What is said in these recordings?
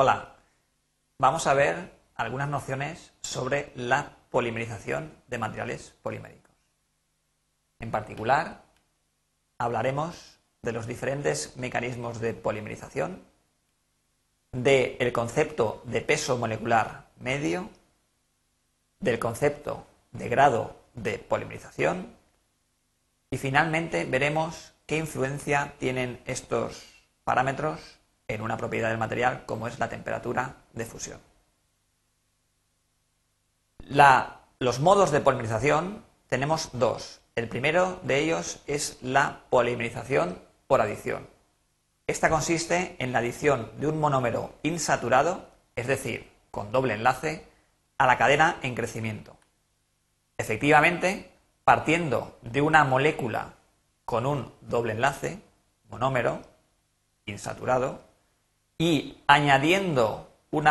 Hola, vamos a ver algunas nociones sobre la polimerización de materiales poliméricos. En particular, hablaremos de los diferentes mecanismos de polimerización, del concepto de peso molecular medio, del concepto de grado de polimerización y finalmente veremos qué influencia tienen estos parámetros en una propiedad del material como es la temperatura de fusión. los modos de polimerización tenemos dos. El primero de ellos es la polimerización por adición. Esta consiste en la adición de un monómero insaturado, es decir, con doble enlace, a la cadena en crecimiento. Efectivamente, partiendo de una molécula con un doble enlace, monómero, insaturado, y añadiendo un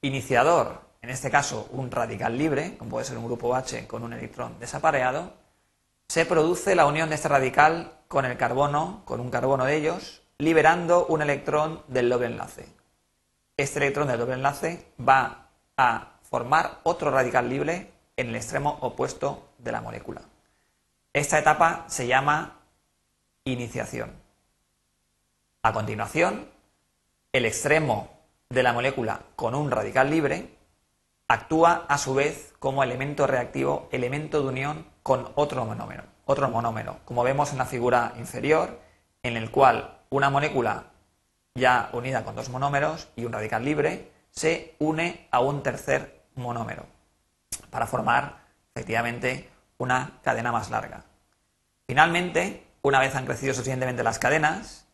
iniciador, en este caso un radical libre, como puede ser un grupo H con un electrón desapareado, se produce la unión de este radical con el carbono, con un carbono de ellos, liberando un electrón del doble enlace. Este electrón del doble enlace va a formar otro radical libre en el extremo opuesto de la molécula. Esta etapa se llama iniciación. A continuación, el extremo de la molécula con un radical libre actúa a su vez como elemento reactivo, elemento de unión con otro monómero, otro monómero, como vemos en la figura inferior, en el cual una molécula ya unida con dos monómeros y un radical libre se une a un tercer monómero para formar efectivamente una cadena más larga. Finalmente, una vez han crecido suficientemente las cadenas,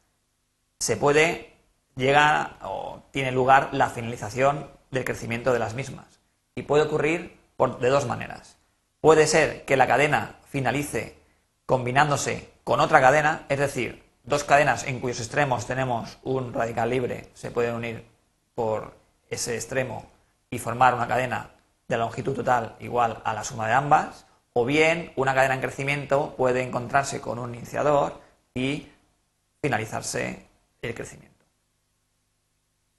se puede llegar o tiene lugar la finalización del crecimiento de las mismas. Y puede ocurrir de dos maneras. Puede ser que la cadena finalice combinándose con otra cadena, es decir, dos cadenas en cuyos extremos tenemos un radical libre se pueden unir por ese extremo y formar una cadena de longitud total igual a la suma de ambas, o bien una cadena en crecimiento puede encontrarse con un iniciador y finalizarse el crecimiento.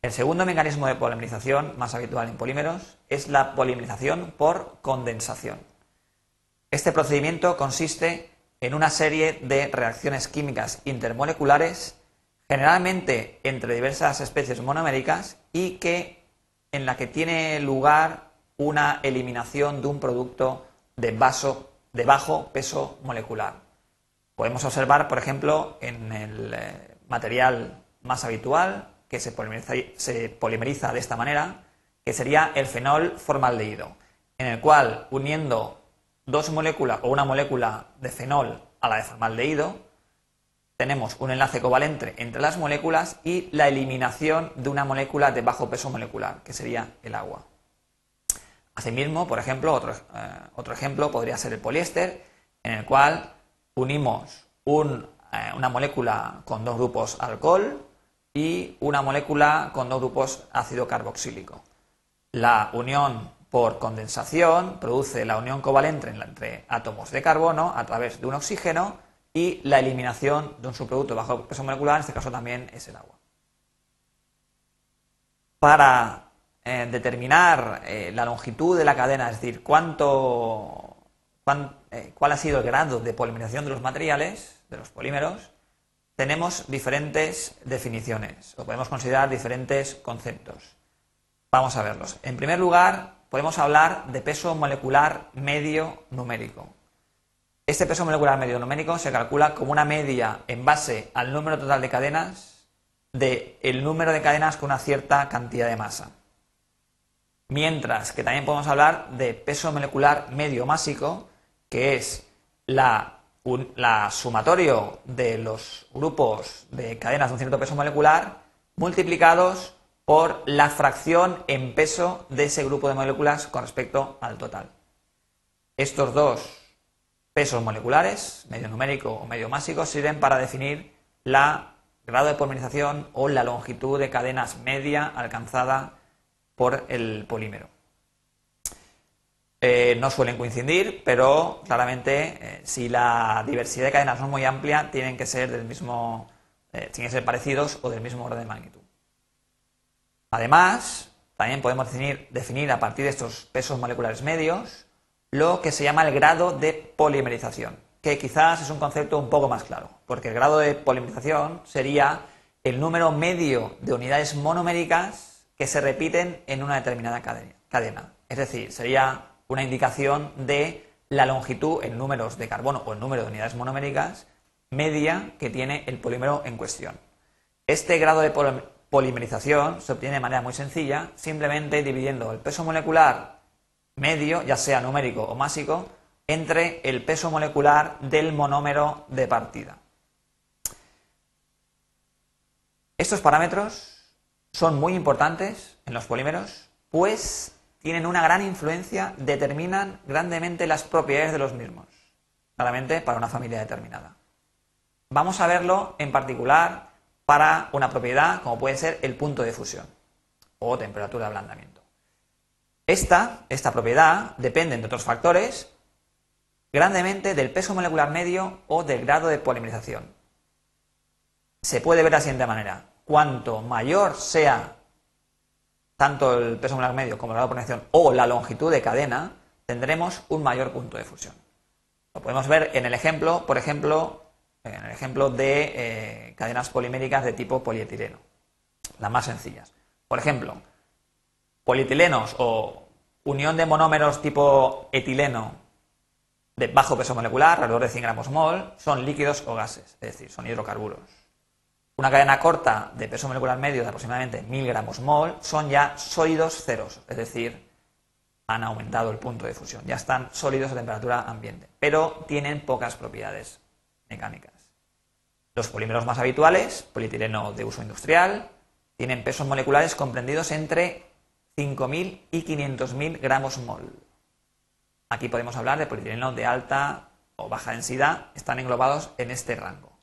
El segundo mecanismo de polimerización más habitual en polímeros es la polimerización por condensación. Este procedimiento consiste en una serie de reacciones químicas intermoleculares, generalmente entre diversas especies monoméricas, y que en la que tiene lugar una eliminación de un producto de, de bajo peso molecular. Podemos observar, por ejemplo, en el eh, material más habitual que se polimeriza, se polimeriza de esta manera, que sería el fenol formaldehído, en el cual uniendo dos moléculas o una molécula de fenol a la de formaldehído, tenemos un enlace covalente entre las moléculas y la eliminación de una molécula de bajo peso molecular, que sería el agua. Asimismo, por ejemplo, otro, eh, otro ejemplo podría ser el poliéster, en el cual unimos eh, una molécula con dos grupos alcohol y una molécula con dos grupos ácido carboxílico. La unión por condensación produce la unión covalente entre átomos de carbono a través de un oxígeno y la eliminación de un subproducto bajo peso molecular, en este caso también es el agua. Para eh, determinar eh, la longitud de la cadena, es decir, cuánto, eh, cuál ha sido el grado de polimerización de los materiales, de los polímeros, tenemos diferentes definiciones o podemos considerar diferentes conceptos. Vamos a verlos. En primer lugar, podemos hablar de peso molecular medio numérico. Este peso molecular medio numérico se calcula como una media en base al número total de cadenas del número de cadenas con una cierta cantidad de masa. Mientras que también podemos hablar de peso molecular medio másico, que es la, sumatorio de los grupos de cadenas de un cierto peso molecular multiplicados por la fracción en peso de ese grupo de moléculas con respecto al total. Estos dos pesos moleculares, medio numérico o medio másico, sirven para definir la grado de polimerización o la longitud de cadenas media alcanzada por el polímero. Eh, no suelen coincidir, pero claramente eh, si la diversidad de cadenas no es muy amplia, tienen que ser del mismo, eh, tienen que ser parecidos o del mismo orden de magnitud. Además, también podemos definir, definir a partir de estos pesos moleculares medios lo que se llama el grado de polimerización, que quizás es un concepto un poco más claro, porque el grado de polimerización sería el número medio de unidades monoméricas que se repiten en una determinada cadena. Es decir, sería una indicación de la longitud en números de carbono o en número de unidades monoméricas media que tiene el polímero en cuestión. Este grado de polimerización se obtiene de manera muy sencilla, simplemente dividiendo el peso molecular medio, ya sea numérico o másico, entre el peso molecular del monómero de partida. Estos parámetros son muy importantes en los polímeros, pues tienen una gran influencia, determinan grandemente las propiedades de los mismos, claramente para una familia determinada. Vamos a verlo en particular para una propiedad como puede ser el punto de fusión o temperatura de ablandamiento. Esta, esta propiedad depende, entre otros factores, grandemente del peso molecular medio o del grado de polimerización. Se puede ver de la siguiente manera. Cuanto mayor sea tanto el peso molecular medio como el grado o la longitud de cadena, tendremos un mayor punto de fusión. Lo podemos ver en el ejemplo, por ejemplo, en el ejemplo de eh, cadenas poliméricas de tipo polietileno, las más sencillas. Por ejemplo, polietilenos o unión de monómeros tipo etileno de bajo peso molecular, alrededor de 100 gramos mol, son líquidos o gases, es decir, son hidrocarburos. Una cadena corta de peso molecular medio de aproximadamente 1000 gramos mol son ya sólidos ceros, es decir, han aumentado el punto de fusión, ya están sólidos a temperatura ambiente, pero tienen pocas propiedades mecánicas. Los polímeros más habituales, polietileno de uso industrial, tienen pesos moleculares comprendidos entre 5.000 y 500.000 gramos mol. Aquí podemos hablar de polietileno de alta o baja densidad, están englobados en este rango.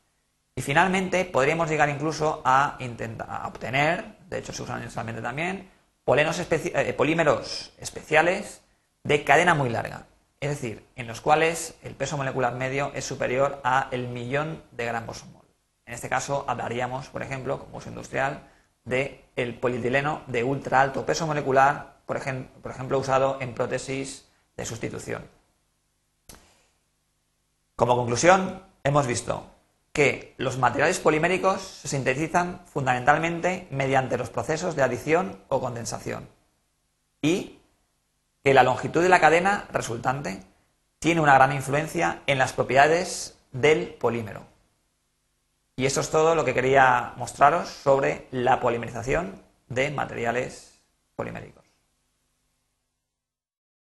Y finalmente podríamos llegar incluso a, intentar, obtener, de hecho se usan industrialmente también, eh, polímeros especiales de cadena muy larga, es decir, en los cuales el peso molecular medio es superior a el millón de gramos mol. En este caso hablaríamos, por ejemplo, como uso industrial, del el polietileno de ultra alto peso molecular, por, por ejemplo, usado en prótesis de sustitución. Como conclusión, hemos visto que los materiales poliméricos se sintetizan fundamentalmente mediante los procesos de adición o condensación y que la longitud de la cadena resultante tiene una gran influencia en las propiedades del polímero. Y eso es todo lo que quería mostraros sobre la polimerización de materiales